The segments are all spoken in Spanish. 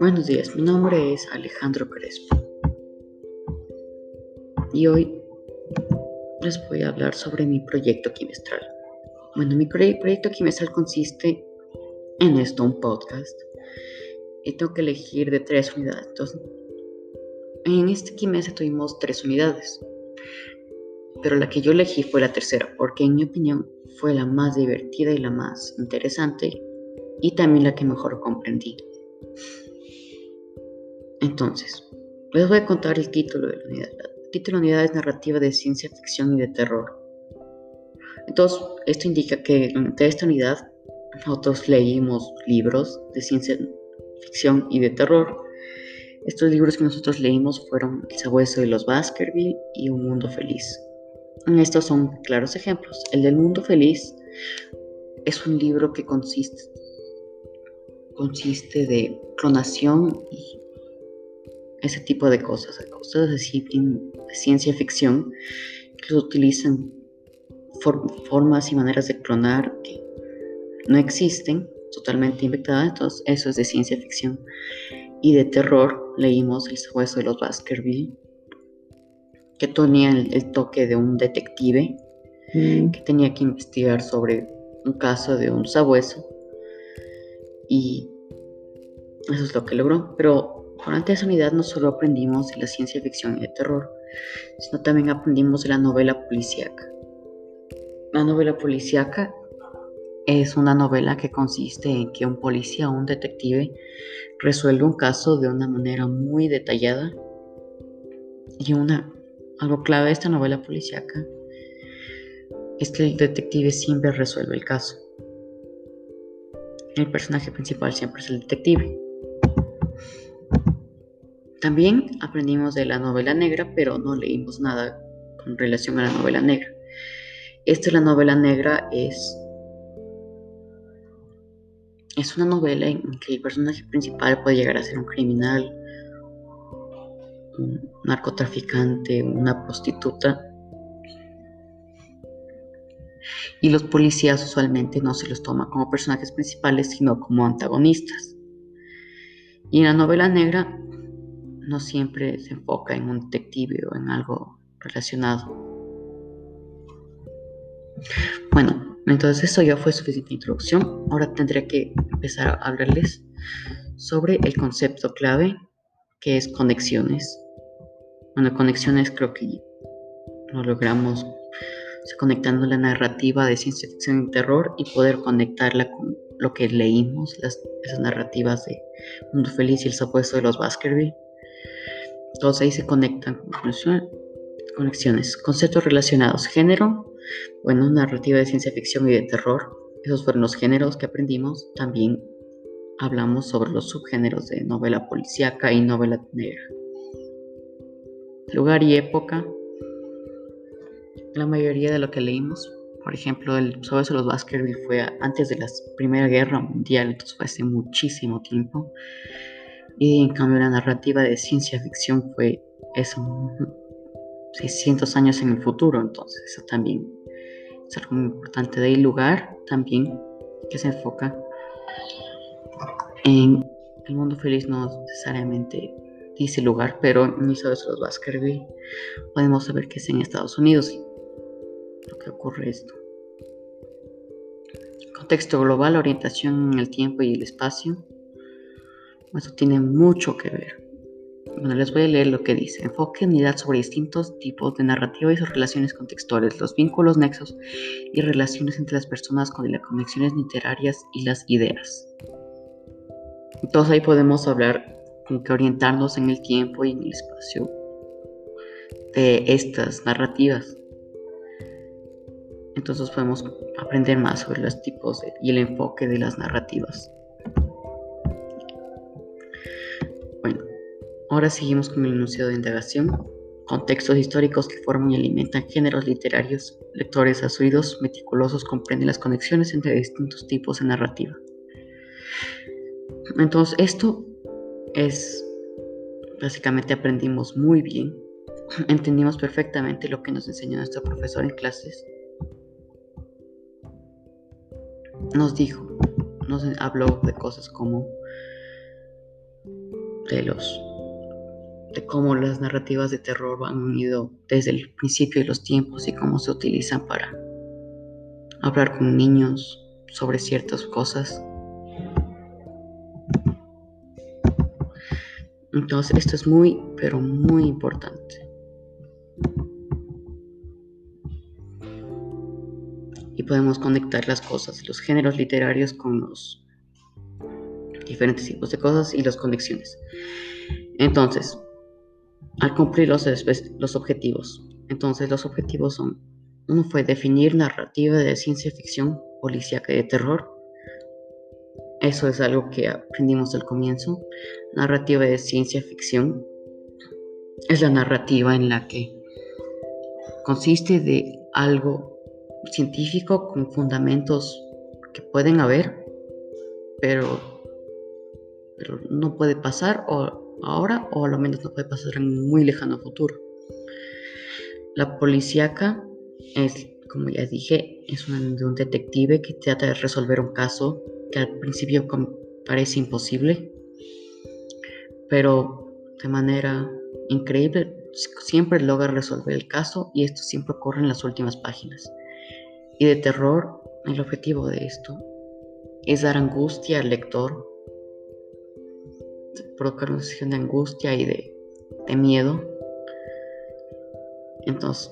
Buenos días, mi nombre es Alejandro Crespo y hoy les voy a hablar sobre mi proyecto quimestral. Bueno, mi proyecto quimestral consiste en esto, un podcast, y tengo que elegir de tres unidades. Entonces, en este quimestre tuvimos tres unidades, pero la que yo elegí fue la tercera, porque en mi opinión fue la más divertida y la más interesante, y también la que mejor comprendí. Entonces, les voy a contar el título de la unidad. El título de la unidad es Narrativa de Ciencia Ficción y de Terror. Entonces, esto indica que de esta unidad nosotros leímos libros de ciencia ficción y de terror. Estos libros que nosotros leímos fueron El sabueso de los Baskerville y Un Mundo Feliz. Estos son claros ejemplos. El del Mundo Feliz es un libro que consiste, consiste de clonación y ese tipo de cosas, cosas así de ciencia ficción que utilizan formas y maneras de clonar que no existen, totalmente inventadas, entonces eso es de ciencia ficción. Y de terror leímos El sabueso de los Baskerville, que tenía el, toque de un detective mm. que tenía que investigar sobre un caso de un sabueso y eso es lo que logró. Pero durante esa unidad no solo aprendimos de la ciencia ficción y de terror, sino también aprendimos de la novela policíaca. La novela policíaca es una novela que consiste en que un policía o un detective resuelve un caso de una manera muy detallada y una algo clave de esta novela policíaca es que el detective siempre resuelve el caso. El personaje principal siempre es el detective. También aprendimos de la novela negra, pero no leímos nada con relación a la novela negra. Esta la novela negra es es una novela en que el personaje principal puede llegar a ser un criminal, un narcotraficante, una prostituta. Y los policías usualmente no se los toma como personajes principales, sino como antagonistas. Y en la novela negra no siempre se enfoca en un detective o en algo relacionado. Bueno, entonces eso ya fue suficiente introducción. Ahora tendré que empezar a hablarles sobre el concepto clave que es conexiones. Bueno, conexiones creo que lo logramos conectando la narrativa de ciencia ficción y terror y poder conectarla con lo que leímos, las, esas narrativas de Mundo Feliz y el supuesto de los Baskerville. Todos ahí se conectan. Conexiones, conceptos relacionados, género, bueno, narrativa de ciencia ficción y de terror. Esos fueron los géneros que aprendimos. También hablamos sobre los subgéneros de novela policíaca y novela negra lugar y época. La mayoría de lo que leímos, por ejemplo, el sobre los Baskerville fue antes de la Primera Guerra Mundial, entonces fue hace muchísimo tiempo. Y en cambio la narrativa de ciencia ficción fue eso, 600 años en el futuro, entonces eso también es algo muy importante. De ahí lugar también que se enfoca en el mundo feliz, no necesariamente dice lugar, pero ni se los va a escribir. Podemos saber que es en Estados Unidos lo que ocurre esto. Contexto global, orientación en el tiempo y el espacio. Eso tiene mucho que ver. Bueno, les voy a leer lo que dice. Enfoque unidad sobre distintos tipos de narrativa y sus relaciones contextuales, los vínculos, nexos y relaciones entre las personas con las conexiones literarias y las ideas. Entonces ahí podemos hablar que orientarnos en el tiempo y en el espacio de estas narrativas. Entonces podemos aprender más sobre los tipos y el enfoque de las narrativas. Bueno, ahora seguimos con el enunciado de indagación. Contextos históricos que forman y alimentan géneros literarios. Lectores asuidos, meticulosos, comprenden las conexiones entre distintos tipos de narrativa. Entonces, esto es básicamente aprendimos muy bien, entendimos perfectamente lo que nos enseñó nuestro profesor en clases. nos dijo, nos habló de cosas como de los de cómo las narrativas de terror han unido desde el principio de los tiempos y cómo se utilizan para hablar con niños sobre ciertas cosas. Entonces, esto es muy, pero muy importante. Y podemos conectar las cosas, los géneros literarios con los diferentes tipos de cosas y las conexiones. Entonces, al cumplir los, los objetivos. Entonces, los objetivos son, uno fue definir narrativa de ciencia ficción policíaca y de terror. Eso es algo que aprendimos al comienzo. Narrativa de ciencia ficción es la narrativa en la que consiste de algo científico con fundamentos que pueden haber, pero, pero no puede pasar o ahora o a lo menos no puede pasar en muy lejano futuro. La policíaca es, como ya dije, es un detective que trata de resolver un caso que al principio parece imposible, pero de manera increíble siempre logra resolver el caso y esto siempre ocurre en las últimas páginas. Y de terror, el objetivo de esto es dar angustia al lector provocar una sensación de angustia y de, miedo. Entonces,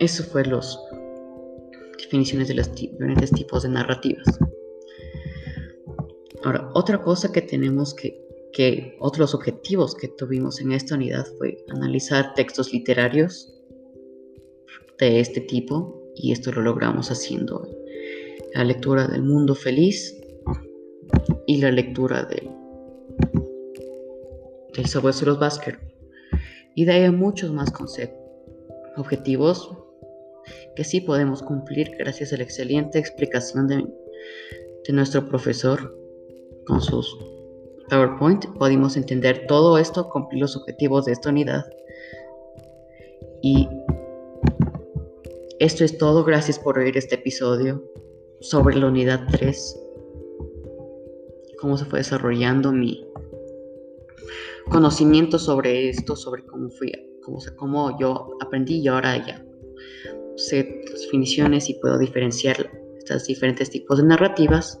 eso fue las definiciones de los diferentes tipos de narrativas. Ahora, otra cosa que tenemos que, que, otros objetivos que tuvimos en esta unidad fue analizar textos literarios de este tipo, y esto lo logramos haciendo la lectura del mundo feliz y la lectura del el los Basker. Y de ahí hay muchos más objetivos que sí podemos cumplir gracias a la excelente explicación de, de nuestro profesor con sus PowerPoint. Pudimos entender todo esto, cumplir los objetivos de esta unidad. Y esto es todo. Gracias por oír este episodio sobre la unidad 3. Cómo se fue desarrollando mi, conocimiento sobre esto, sobre cómo fui, cómo, cómo yo aprendí y ahora ya sé las definiciones y puedo diferenciar estos diferentes tipos de narrativas.